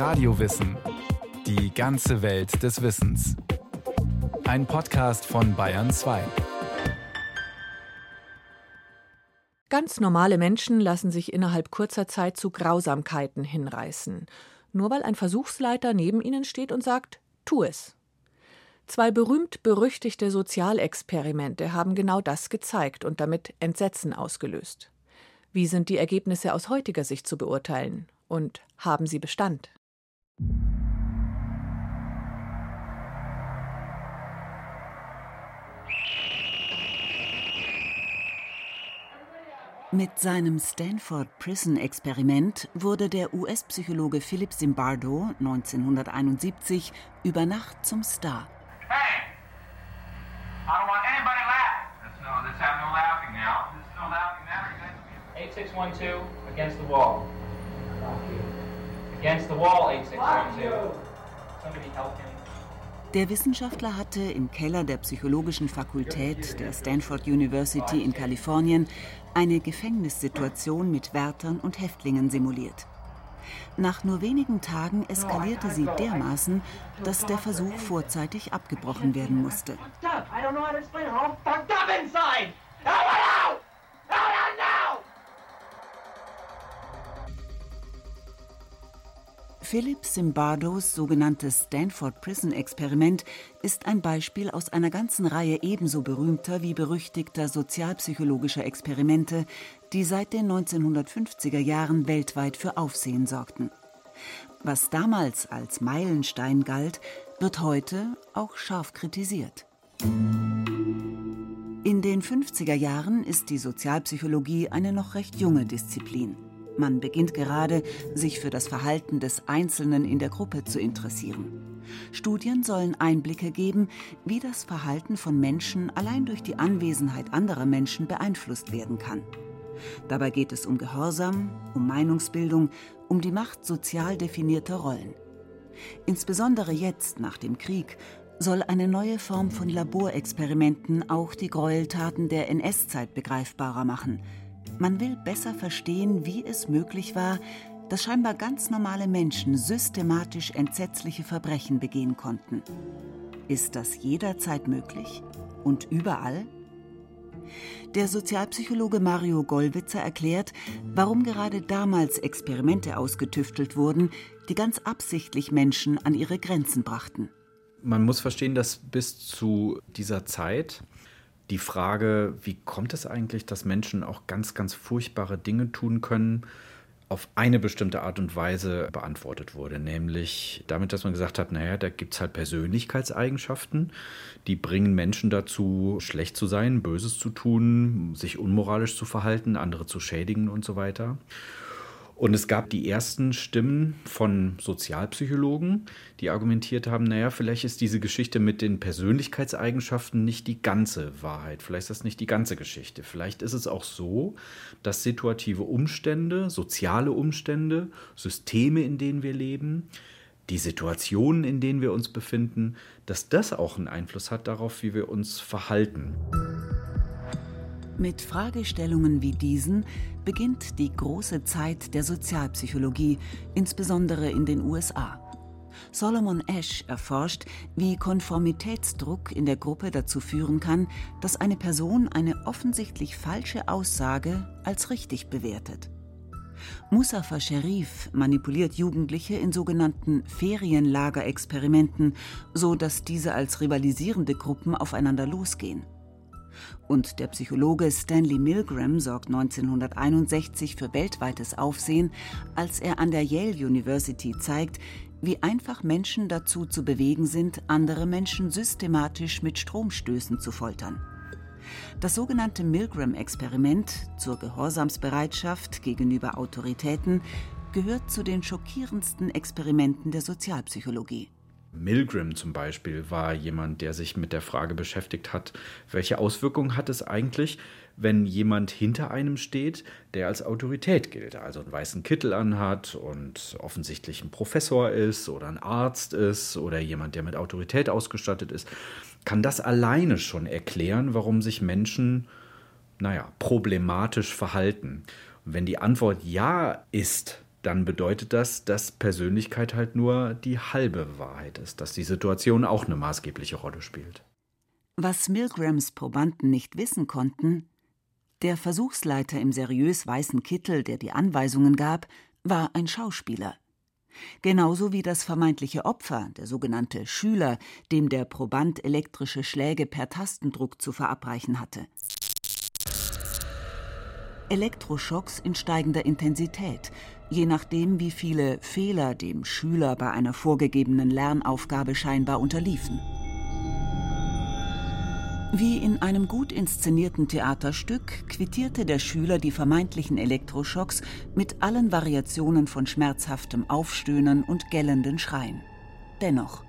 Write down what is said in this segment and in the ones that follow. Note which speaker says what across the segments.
Speaker 1: Radiowissen. Die ganze Welt des Wissens. Ein Podcast von Bayern 2.
Speaker 2: Ganz normale Menschen lassen sich innerhalb kurzer Zeit zu Grausamkeiten hinreißen. Nur weil ein Versuchsleiter neben ihnen steht und sagt, tu es. Zwei berühmt-berüchtigte Sozialexperimente haben genau das gezeigt und damit Entsetzen ausgelöst. Wie sind die Ergebnisse aus heutiger Sicht zu beurteilen? Und haben sie Bestand?
Speaker 3: Mit seinem Stanford Prison Experiment wurde der US-Psychologe Philip Zimbardo 1971 über Nacht zum Star. Hey! I don't want anybody laughing. No, no now. 8612 against the wall. Against the wall 8612. Somebody help him. Der Wissenschaftler hatte im Keller der psychologischen Fakultät der Stanford University in Kalifornien eine Gefängnissituation mit Wärtern und Häftlingen simuliert. Nach nur wenigen Tagen eskalierte sie dermaßen, dass der Versuch vorzeitig abgebrochen werden musste. Philip Zimbardos sogenanntes Stanford Prison Experiment ist ein Beispiel aus einer ganzen Reihe ebenso berühmter wie berüchtigter sozialpsychologischer Experimente, die seit den 1950er Jahren weltweit für Aufsehen sorgten. Was damals als Meilenstein galt, wird heute auch scharf kritisiert. In den 50er Jahren ist die Sozialpsychologie eine noch recht junge Disziplin. Man beginnt gerade, sich für das Verhalten des Einzelnen in der Gruppe zu interessieren. Studien sollen Einblicke geben, wie das Verhalten von Menschen allein durch die Anwesenheit anderer Menschen beeinflusst werden kann. Dabei geht es um Gehorsam, um Meinungsbildung, um die Macht sozial definierter Rollen. Insbesondere jetzt nach dem Krieg soll eine neue Form von Laborexperimenten auch die Gräueltaten der NS-Zeit begreifbarer machen – man will besser verstehen, wie es möglich war, dass scheinbar ganz normale Menschen systematisch entsetzliche Verbrechen begehen konnten. Ist das jederzeit möglich und überall? Der Sozialpsychologe Mario Gollwitzer erklärt, warum gerade damals Experimente ausgetüftelt wurden, die ganz absichtlich Menschen an ihre Grenzen brachten.
Speaker 4: Man muss verstehen, dass bis zu dieser Zeit die Frage, wie kommt es eigentlich, dass Menschen auch ganz, ganz furchtbare Dinge tun können, auf eine bestimmte Art und Weise beantwortet wurde. Nämlich damit, dass man gesagt hat, naja, da gibt es halt Persönlichkeitseigenschaften, die bringen Menschen dazu, schlecht zu sein, Böses zu tun, sich unmoralisch zu verhalten, andere zu schädigen und so weiter. Und es gab die ersten Stimmen von Sozialpsychologen, die argumentiert haben, naja, vielleicht ist diese Geschichte mit den Persönlichkeitseigenschaften nicht die ganze Wahrheit, vielleicht ist das nicht die ganze Geschichte. Vielleicht ist es auch so, dass situative Umstände, soziale Umstände, Systeme, in denen wir leben, die Situationen, in denen wir uns befinden, dass das auch einen Einfluss hat darauf, wie wir uns verhalten.
Speaker 3: Mit Fragestellungen wie diesen beginnt die große Zeit der Sozialpsychologie, insbesondere in den USA. Solomon Ash erforscht, wie Konformitätsdruck in der Gruppe dazu führen kann, dass eine Person eine offensichtlich falsche Aussage als richtig bewertet. Musafa Sherif manipuliert Jugendliche in sogenannten Ferienlagerexperimenten, so dass diese als rivalisierende Gruppen aufeinander losgehen. Und der Psychologe Stanley Milgram sorgt 1961 für weltweites Aufsehen, als er an der Yale University zeigt, wie einfach Menschen dazu zu bewegen sind, andere Menschen systematisch mit Stromstößen zu foltern. Das sogenannte Milgram-Experiment zur Gehorsamsbereitschaft gegenüber Autoritäten gehört zu den schockierendsten Experimenten der Sozialpsychologie.
Speaker 4: Milgram zum Beispiel war jemand, der sich mit der Frage beschäftigt hat, welche Auswirkungen hat es eigentlich, wenn jemand hinter einem steht, der als Autorität gilt, also einen weißen Kittel anhat und offensichtlich ein Professor ist oder ein Arzt ist oder jemand, der mit Autorität ausgestattet ist, kann das alleine schon erklären, warum sich Menschen, naja, problematisch verhalten. Und wenn die Antwort ja ist, dann bedeutet das, dass Persönlichkeit halt nur die halbe Wahrheit ist, dass die Situation auch eine maßgebliche Rolle spielt.
Speaker 3: Was Milgrams Probanden nicht wissen konnten, der Versuchsleiter im seriös weißen Kittel, der die Anweisungen gab, war ein Schauspieler. Genauso wie das vermeintliche Opfer, der sogenannte Schüler, dem der Proband elektrische Schläge per Tastendruck zu verabreichen hatte. Elektroschocks in steigender Intensität, je nachdem, wie viele Fehler dem Schüler bei einer vorgegebenen Lernaufgabe scheinbar unterliefen. Wie in einem gut inszenierten Theaterstück quittierte der Schüler die vermeintlichen Elektroschocks mit allen Variationen von schmerzhaftem Aufstöhnen und gellenden Schreien. Dennoch,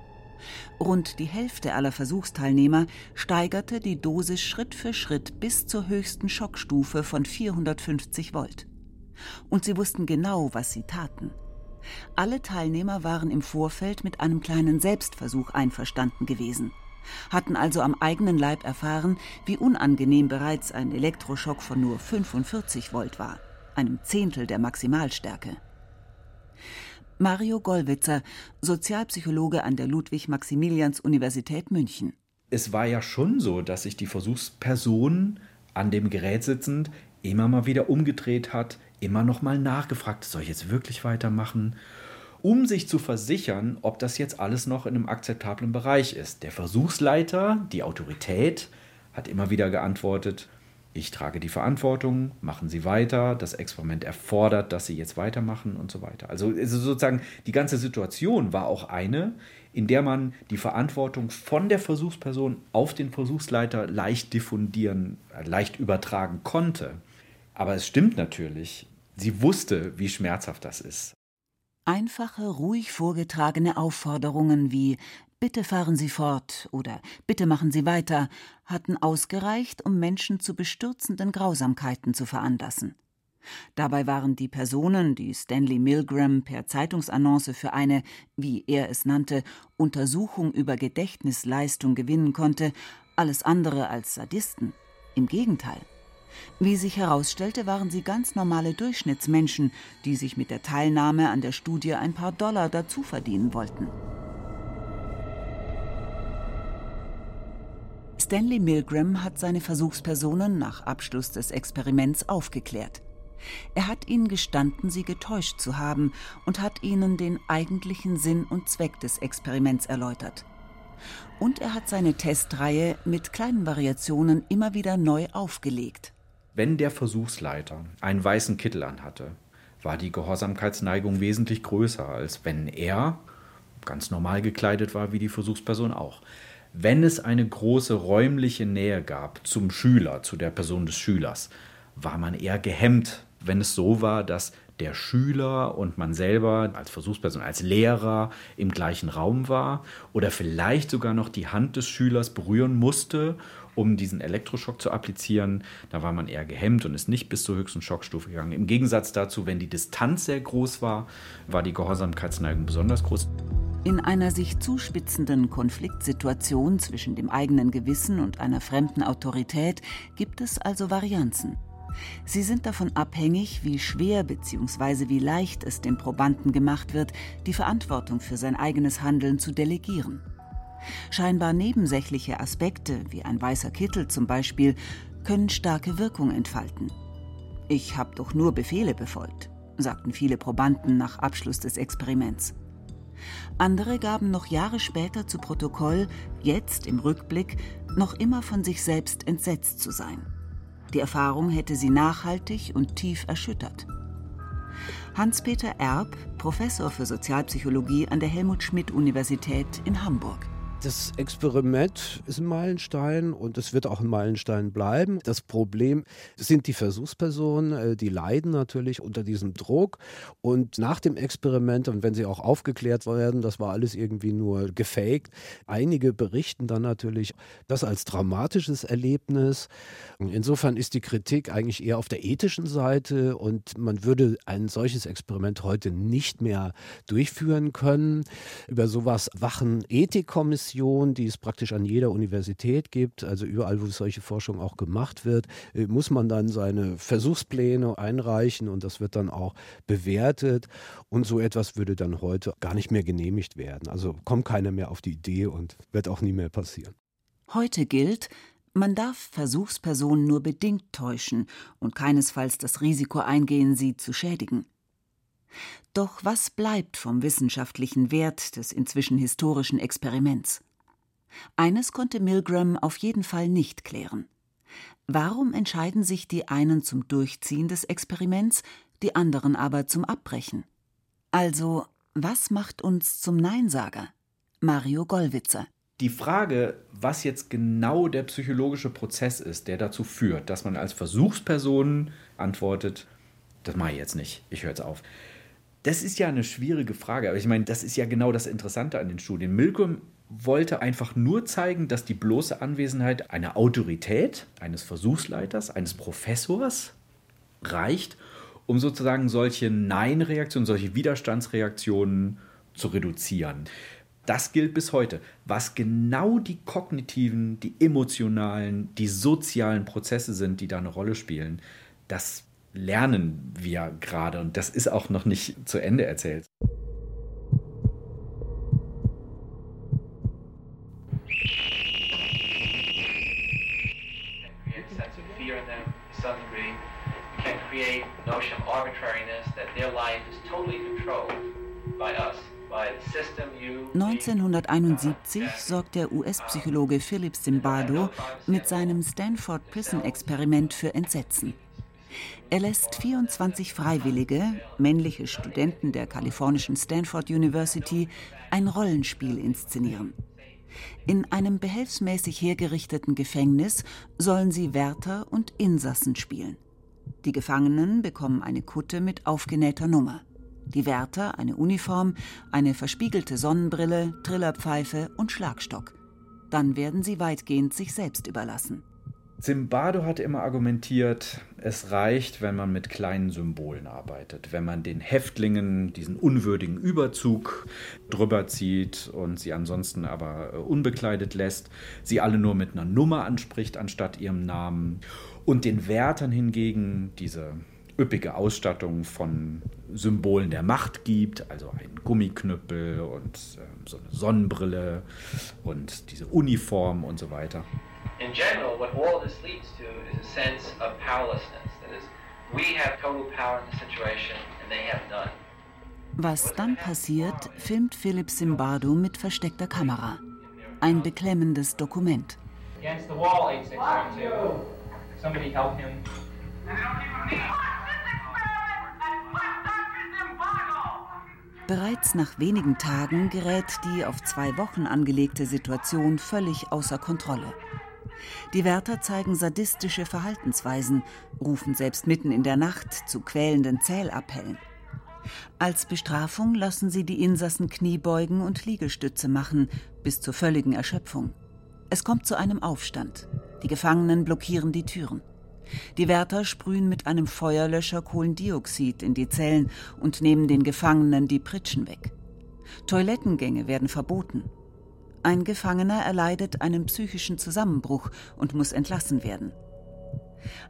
Speaker 3: rund die Hälfte aller Versuchsteilnehmer steigerte die Dosis Schritt für Schritt bis zur höchsten Schockstufe von 450 Volt. Und sie wussten genau, was sie taten. Alle Teilnehmer waren im Vorfeld mit einem kleinen Selbstversuch einverstanden gewesen hatten also am eigenen Leib erfahren, wie unangenehm bereits ein Elektroschock von nur 45 Volt war, einem Zehntel der Maximalstärke. Mario Gollwitzer, Sozialpsychologe an der Ludwig-Maximilians-Universität München.
Speaker 4: Es war ja schon so, dass sich die Versuchsperson an dem Gerät sitzend immer mal wieder umgedreht hat, immer noch mal nachgefragt, soll ich jetzt wirklich weitermachen? um sich zu versichern, ob das jetzt alles noch in einem akzeptablen Bereich ist. Der Versuchsleiter, die Autorität, hat immer wieder geantwortet, ich trage die Verantwortung, machen Sie weiter, das Experiment erfordert, dass Sie jetzt weitermachen und so weiter. Also, also sozusagen die ganze Situation war auch eine, in der man die Verantwortung von der Versuchsperson auf den Versuchsleiter leicht diffundieren, äh, leicht übertragen konnte. Aber es stimmt natürlich, sie wusste, wie schmerzhaft das ist.
Speaker 3: Einfache, ruhig vorgetragene Aufforderungen wie Bitte fahren Sie fort oder Bitte machen Sie weiter hatten ausgereicht, um Menschen zu bestürzenden Grausamkeiten zu veranlassen. Dabei waren die Personen, die Stanley Milgram per Zeitungsannonce für eine, wie er es nannte, Untersuchung über Gedächtnisleistung gewinnen konnte, alles andere als Sadisten. Im Gegenteil. Wie sich herausstellte, waren sie ganz normale Durchschnittsmenschen, die sich mit der Teilnahme an der Studie ein paar Dollar dazu verdienen wollten. Stanley Milgram hat seine Versuchspersonen nach Abschluss des Experiments aufgeklärt. Er hat ihnen gestanden, sie getäuscht zu haben und hat ihnen den eigentlichen Sinn und Zweck des Experiments erläutert. Und er hat seine Testreihe mit kleinen Variationen immer wieder neu aufgelegt.
Speaker 4: Wenn der Versuchsleiter einen weißen Kittel anhatte, war die Gehorsamkeitsneigung wesentlich größer, als wenn er ganz normal gekleidet war, wie die Versuchsperson auch. Wenn es eine große räumliche Nähe gab zum Schüler, zu der Person des Schülers, war man eher gehemmt, wenn es so war, dass der Schüler und man selber als Versuchsperson, als Lehrer im gleichen Raum war oder vielleicht sogar noch die Hand des Schülers berühren musste um diesen Elektroschock zu applizieren. Da war man eher gehemmt und ist nicht bis zur höchsten Schockstufe gegangen. Im Gegensatz dazu, wenn die Distanz sehr groß war, war die Gehorsamkeitsneigung besonders groß.
Speaker 3: In einer sich zuspitzenden Konfliktsituation zwischen dem eigenen Gewissen und einer fremden Autorität gibt es also Varianzen. Sie sind davon abhängig, wie schwer bzw. wie leicht es dem Probanden gemacht wird, die Verantwortung für sein eigenes Handeln zu delegieren. Scheinbar nebensächliche Aspekte, wie ein weißer Kittel zum Beispiel, können starke Wirkung entfalten. Ich habe doch nur Befehle befolgt, sagten viele Probanden nach Abschluss des Experiments. Andere gaben noch Jahre später zu Protokoll, jetzt im Rückblick, noch immer von sich selbst entsetzt zu sein. Die Erfahrung hätte sie nachhaltig und tief erschüttert. Hans-Peter Erb, Professor für Sozialpsychologie an der Helmut Schmidt Universität in Hamburg.
Speaker 5: Das Experiment ist ein Meilenstein und es wird auch ein Meilenstein bleiben. Das Problem sind die Versuchspersonen, äh, die leiden natürlich unter diesem Druck. Und nach dem Experiment, und wenn sie auch aufgeklärt werden, das war alles irgendwie nur gefaked, einige berichten dann natürlich das als dramatisches Erlebnis. Insofern ist die Kritik eigentlich eher auf der ethischen Seite und man würde ein solches Experiment heute nicht mehr durchführen können. Über sowas wachen Ethikkommissionen Kommission, die es praktisch an jeder Universität gibt, also überall, wo solche Forschung auch gemacht wird, äh, muss man dann seine Versuchspläne einreichen und das wird dann auch bewertet. Und so etwas würde dann heute gar nicht mehr genehmigt werden. Also kommt keiner mehr auf die Idee und wird auch nie mehr passieren.
Speaker 3: Heute gilt, man darf Versuchspersonen nur bedingt täuschen und keinesfalls das Risiko eingehen, sie zu schädigen. Doch was bleibt vom wissenschaftlichen Wert des inzwischen historischen Experiments? Eines konnte Milgram auf jeden Fall nicht klären. Warum entscheiden sich die einen zum Durchziehen des Experiments, die anderen aber zum Abbrechen? Also, was macht uns zum Neinsager? Mario Gollwitzer.
Speaker 4: Die Frage, was jetzt genau der psychologische Prozess ist, der dazu führt, dass man als Versuchsperson antwortet, das mache ich jetzt nicht, ich höre jetzt auf. Das ist ja eine schwierige Frage, aber ich meine, das ist ja genau das Interessante an den Studien. Milgram wollte einfach nur zeigen, dass die bloße Anwesenheit einer Autorität, eines Versuchsleiters, eines Professors reicht, um sozusagen solche Nein-Reaktionen, solche Widerstandsreaktionen zu reduzieren. Das gilt bis heute. Was genau die kognitiven, die emotionalen, die sozialen Prozesse sind, die da eine Rolle spielen, das lernen wir gerade und das ist auch noch nicht zu Ende erzählt.
Speaker 6: notion of arbitrariness that their life is totally controlled by us.
Speaker 3: 1971 sorgt der US-Psychologe Philip Zimbardo mit seinem Stanford Prison Experiment für Entsetzen. Er lässt 24 Freiwillige, männliche Studenten der kalifornischen Stanford University, ein Rollenspiel inszenieren. In einem behelfsmäßig hergerichteten Gefängnis sollen sie Wärter und Insassen spielen. Die Gefangenen bekommen eine Kutte mit aufgenähter Nummer. Die Wärter eine Uniform, eine verspiegelte Sonnenbrille, Trillerpfeife und Schlagstock. Dann werden sie weitgehend sich selbst überlassen.
Speaker 4: Zimbardo hat immer argumentiert, es reicht, wenn man mit kleinen Symbolen arbeitet, wenn man den Häftlingen diesen unwürdigen Überzug drüber zieht und sie ansonsten aber äh, unbekleidet lässt, sie alle nur mit einer Nummer anspricht anstatt ihrem Namen. Und den Wärtern hingegen diese üppige Ausstattung von Symbolen der Macht gibt, also ein Gummiknüppel und äh, so eine Sonnenbrille und diese Uniform und so weiter in general, what all this leads to is a sense of powerlessness. That is, we have total power in the situation and they have none.
Speaker 3: Was dann passiert, filmt Philipp Simbardo mit versteckter Kamera. Ein beklemmendes Dokument. Bereits nach wenigen Tagen gerät die auf zwei Wochen angelegte Situation völlig außer Kontrolle. Die Wärter zeigen sadistische Verhaltensweisen, rufen selbst mitten in der Nacht zu quälenden Zählappellen. Als Bestrafung lassen sie die Insassen Kniebeugen und Liegestütze machen, bis zur völligen Erschöpfung. Es kommt zu einem Aufstand. Die Gefangenen blockieren die Türen. Die Wärter sprühen mit einem Feuerlöscher Kohlendioxid in die Zellen und nehmen den Gefangenen die Pritschen weg. Toilettengänge werden verboten. Ein Gefangener erleidet einen psychischen Zusammenbruch und muss entlassen werden.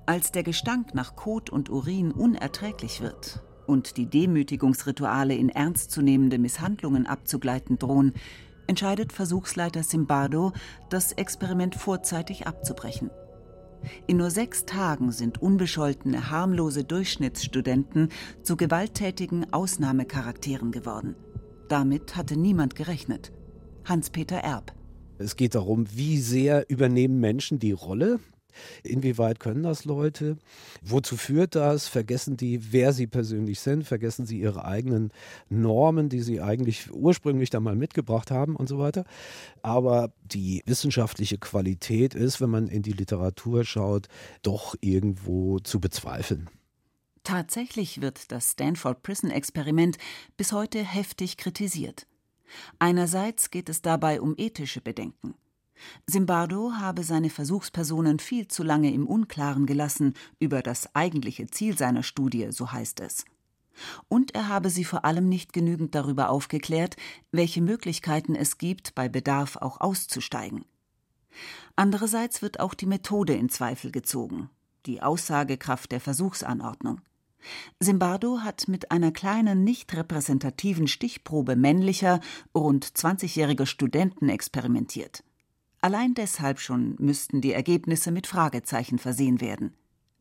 Speaker 3: Als der Gestank nach Kot und Urin unerträglich wird und die Demütigungsrituale in ernstzunehmende Misshandlungen abzugleiten drohen, entscheidet Versuchsleiter Simbardo, das Experiment vorzeitig abzubrechen. In nur sechs Tagen sind unbescholtene, harmlose Durchschnittsstudenten zu gewalttätigen Ausnahmecharakteren geworden. Damit hatte niemand gerechnet. Hans-Peter Erb.
Speaker 5: Es geht darum, wie sehr übernehmen Menschen die Rolle Inwieweit können das Leute? Wozu führt das? Vergessen die, wer sie persönlich sind? Vergessen sie ihre eigenen Normen, die sie eigentlich ursprünglich da mal mitgebracht haben und so weiter? Aber die wissenschaftliche Qualität ist, wenn man in die Literatur schaut, doch irgendwo zu bezweifeln.
Speaker 3: Tatsächlich wird das Stanford Prison Experiment bis heute heftig kritisiert. Einerseits geht es dabei um ethische Bedenken. Simbardo habe seine Versuchspersonen viel zu lange im Unklaren gelassen über das eigentliche Ziel seiner Studie, so heißt es. Und er habe sie vor allem nicht genügend darüber aufgeklärt, welche Möglichkeiten es gibt, bei Bedarf auch auszusteigen. Andererseits wird auch die Methode in Zweifel gezogen, die Aussagekraft der Versuchsanordnung. Simbardo hat mit einer kleinen, nicht repräsentativen Stichprobe männlicher, rund 20-jähriger Studenten experimentiert. Allein deshalb schon müssten die Ergebnisse mit Fragezeichen versehen werden.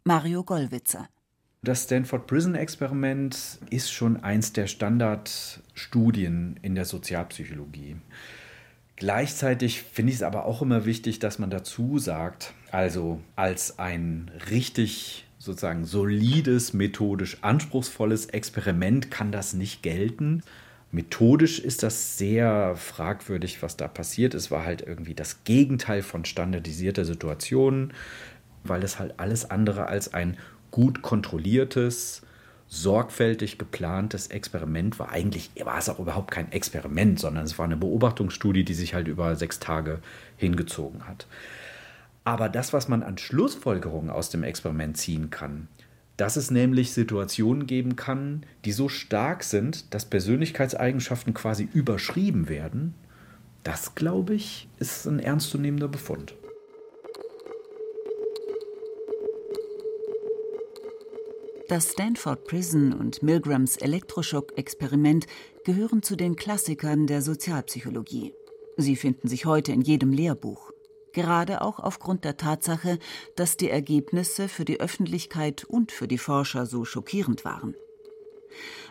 Speaker 3: Mario Gollwitzer.
Speaker 4: Das Stanford Prison Experiment ist schon eins der Standardstudien in der Sozialpsychologie. Gleichzeitig finde ich es aber auch immer wichtig, dass man dazu sagt, also als ein richtig sozusagen solides, methodisch anspruchsvolles Experiment kann das nicht gelten. Methodisch ist das sehr fragwürdig, was da passiert. Es war halt irgendwie das Gegenteil von standardisierter Situationen, weil es halt alles andere als ein gut kontrolliertes, sorgfältig geplantes Experiment war. Eigentlich war es auch überhaupt kein Experiment, sondern es war eine Beobachtungsstudie, die sich halt über sechs Tage hingezogen hat. Aber das, was man an Schlussfolgerungen aus dem Experiment ziehen kann, dass es nämlich Situationen geben kann, die so stark sind, dass Persönlichkeitseigenschaften quasi überschrieben werden, das, glaube ich, ist ein ernstzunehmender Befund.
Speaker 3: Das Stanford Prison und Milgrams Elektroschock-Experiment gehören zu den Klassikern der Sozialpsychologie. Sie finden sich heute in jedem Lehrbuch gerade auch aufgrund der Tatsache, dass die Ergebnisse für die Öffentlichkeit und für die Forscher so schockierend waren.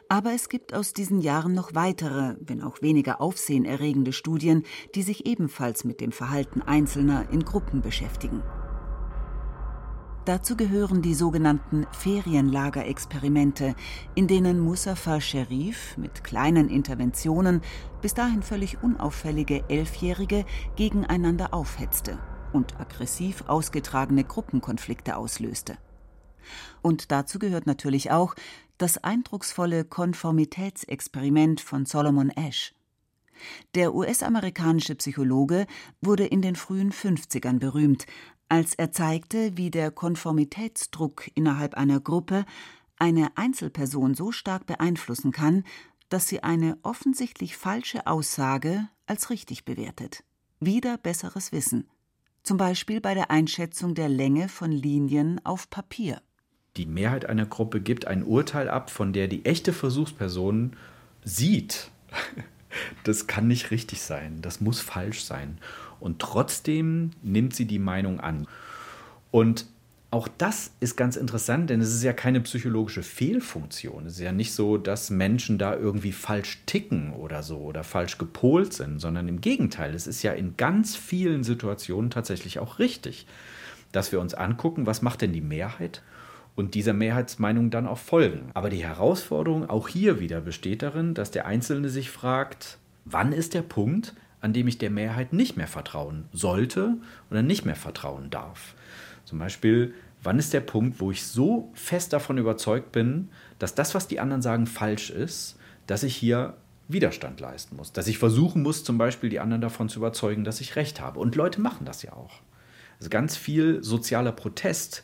Speaker 3: Aber es gibt aus diesen Jahren noch weitere, wenn auch weniger aufsehenerregende Studien, die sich ebenfalls mit dem Verhalten Einzelner in Gruppen beschäftigen. Dazu gehören die sogenannten Ferienlagerexperimente, in denen Musafa Sherif mit kleinen Interventionen bis dahin völlig unauffällige Elfjährige gegeneinander aufhetzte und aggressiv ausgetragene Gruppenkonflikte auslöste. Und dazu gehört natürlich auch das eindrucksvolle Konformitätsexperiment von Solomon Ash. Der US-amerikanische Psychologe wurde in den frühen 50ern berühmt, als er zeigte, wie der Konformitätsdruck innerhalb einer Gruppe eine Einzelperson so stark beeinflussen kann, dass sie eine offensichtlich falsche Aussage als richtig bewertet. Wieder besseres Wissen. Zum Beispiel bei der Einschätzung der Länge von Linien auf Papier.
Speaker 4: Die Mehrheit einer Gruppe gibt ein Urteil ab, von der die echte Versuchsperson sieht, das kann nicht richtig sein, das muss falsch sein. Und trotzdem nimmt sie die Meinung an. Und auch das ist ganz interessant, denn es ist ja keine psychologische Fehlfunktion. Es ist ja nicht so, dass Menschen da irgendwie falsch ticken oder so oder falsch gepolt sind, sondern im Gegenteil, es ist ja in ganz vielen Situationen tatsächlich auch richtig, dass wir uns angucken, was macht denn die Mehrheit und dieser Mehrheitsmeinung dann auch folgen. Aber die Herausforderung auch hier wieder besteht darin, dass der Einzelne sich fragt, wann ist der Punkt, an dem ich der Mehrheit nicht mehr vertrauen sollte oder nicht mehr vertrauen darf. Zum Beispiel, wann ist der Punkt, wo ich so fest davon überzeugt bin, dass das, was die anderen sagen, falsch ist, dass ich hier Widerstand leisten muss, dass ich versuchen muss, zum Beispiel die anderen davon zu überzeugen, dass ich recht habe. Und Leute machen das ja auch. Also ganz viel sozialer Protest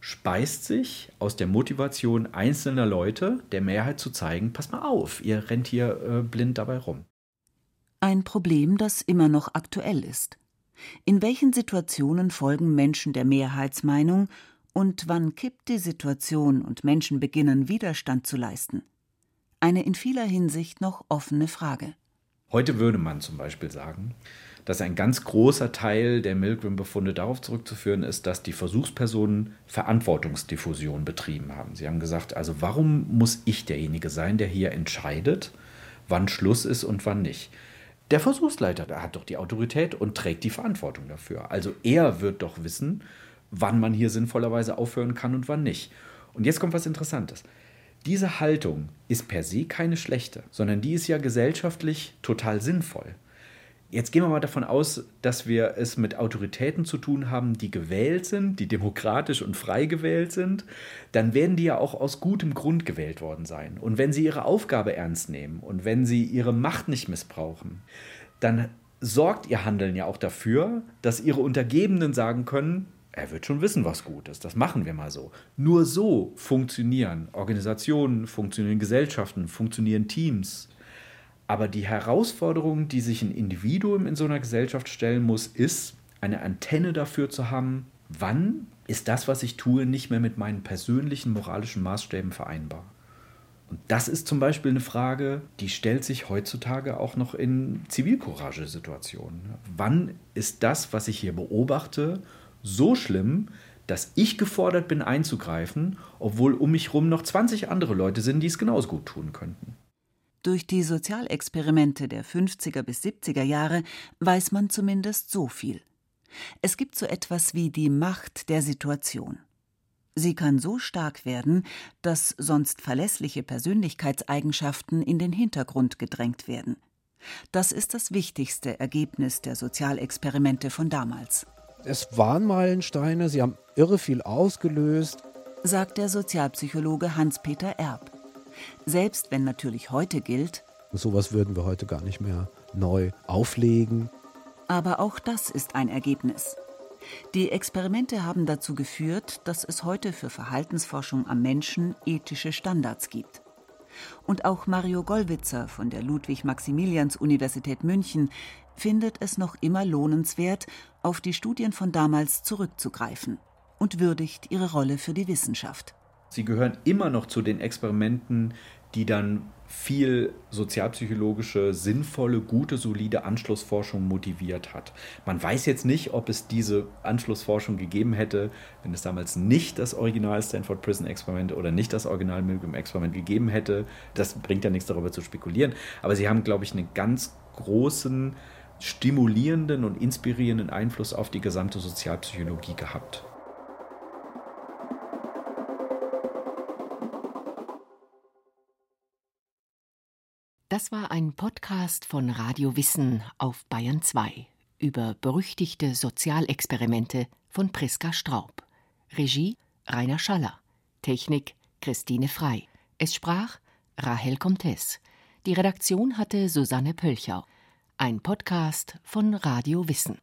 Speaker 4: speist sich aus der Motivation einzelner Leute, der Mehrheit zu zeigen, pass mal auf, ihr rennt hier äh, blind dabei rum.
Speaker 3: Ein Problem, das immer noch aktuell ist. In welchen Situationen folgen Menschen der Mehrheitsmeinung und wann kippt die Situation und Menschen beginnen Widerstand zu leisten? Eine in vieler Hinsicht noch offene Frage.
Speaker 4: Heute würde man zum Beispiel sagen, dass ein ganz großer Teil der Milgram-Befunde darauf zurückzuführen ist, dass die Versuchspersonen Verantwortungsdiffusion betrieben haben. Sie haben gesagt, also warum muss ich derjenige sein, der hier entscheidet, wann Schluss ist und wann nicht? Der Versuchsleiter der hat doch die Autorität und trägt die Verantwortung dafür. Also er wird doch wissen, wann man hier sinnvollerweise aufhören kann und wann nicht. Und jetzt kommt was Interessantes. Diese Haltung ist per se keine schlechte, sondern die ist ja gesellschaftlich total sinnvoll. Jetzt gehen wir mal davon aus, dass wir es mit Autoritäten zu tun haben, die gewählt sind, die demokratisch und frei gewählt sind. Dann werden die ja auch aus gutem Grund gewählt worden sein. Und wenn sie ihre Aufgabe ernst nehmen und wenn sie ihre Macht nicht missbrauchen, dann sorgt ihr Handeln ja auch dafür, dass ihre Untergebenen sagen können, er wird schon wissen, was gut ist. Das machen wir mal so. Nur so funktionieren Organisationen, funktionieren Gesellschaften, funktionieren Teams. Aber die Herausforderung, die sich ein Individuum in so einer Gesellschaft stellen muss, ist, eine Antenne dafür zu haben, wann ist das, was ich tue, nicht mehr mit meinen persönlichen moralischen Maßstäben vereinbar. Und das ist zum Beispiel eine Frage, die stellt sich heutzutage auch noch in Zivilcourage-Situationen. Wann ist das, was ich hier beobachte, so schlimm, dass ich gefordert bin einzugreifen, obwohl um mich herum noch 20 andere Leute sind, die es genauso gut tun könnten?
Speaker 3: Durch die Sozialexperimente der 50er bis 70er Jahre weiß man zumindest so viel. Es gibt so etwas wie die Macht der Situation. Sie kann so stark werden, dass sonst verlässliche Persönlichkeitseigenschaften in den Hintergrund gedrängt werden. Das ist das wichtigste Ergebnis der Sozialexperimente von damals.
Speaker 5: Es waren Meilensteine, sie haben irre viel ausgelöst,
Speaker 3: sagt der Sozialpsychologe Hans-Peter Erb. Selbst wenn natürlich heute gilt,
Speaker 5: sowas würden wir heute gar nicht mehr neu auflegen.
Speaker 3: Aber auch das ist ein Ergebnis. Die Experimente haben dazu geführt, dass es heute für Verhaltensforschung am Menschen ethische Standards gibt. Und auch Mario Gollwitzer von der Ludwig-Maximilians-Universität München findet es noch immer lohnenswert, auf die Studien von damals zurückzugreifen und würdigt ihre Rolle für die Wissenschaft.
Speaker 4: Sie gehören immer noch zu den Experimenten, die dann viel sozialpsychologische, sinnvolle, gute, solide Anschlussforschung motiviert hat. Man weiß jetzt nicht, ob es diese Anschlussforschung gegeben hätte, wenn es damals nicht das Original Stanford Prison Experiment oder nicht das Original Milgram Experiment gegeben hätte. Das bringt ja nichts darüber zu spekulieren. Aber sie haben, glaube ich, einen ganz großen, stimulierenden und inspirierenden Einfluss auf die gesamte Sozialpsychologie gehabt.
Speaker 2: Das war ein Podcast von Radio Wissen auf Bayern 2 über berüchtigte Sozialexperimente von Priska Straub. Regie Rainer Schaller. Technik Christine Frei. Es sprach Rahel Comtes. Die Redaktion hatte Susanne Pölchau. Ein Podcast von Radio Wissen.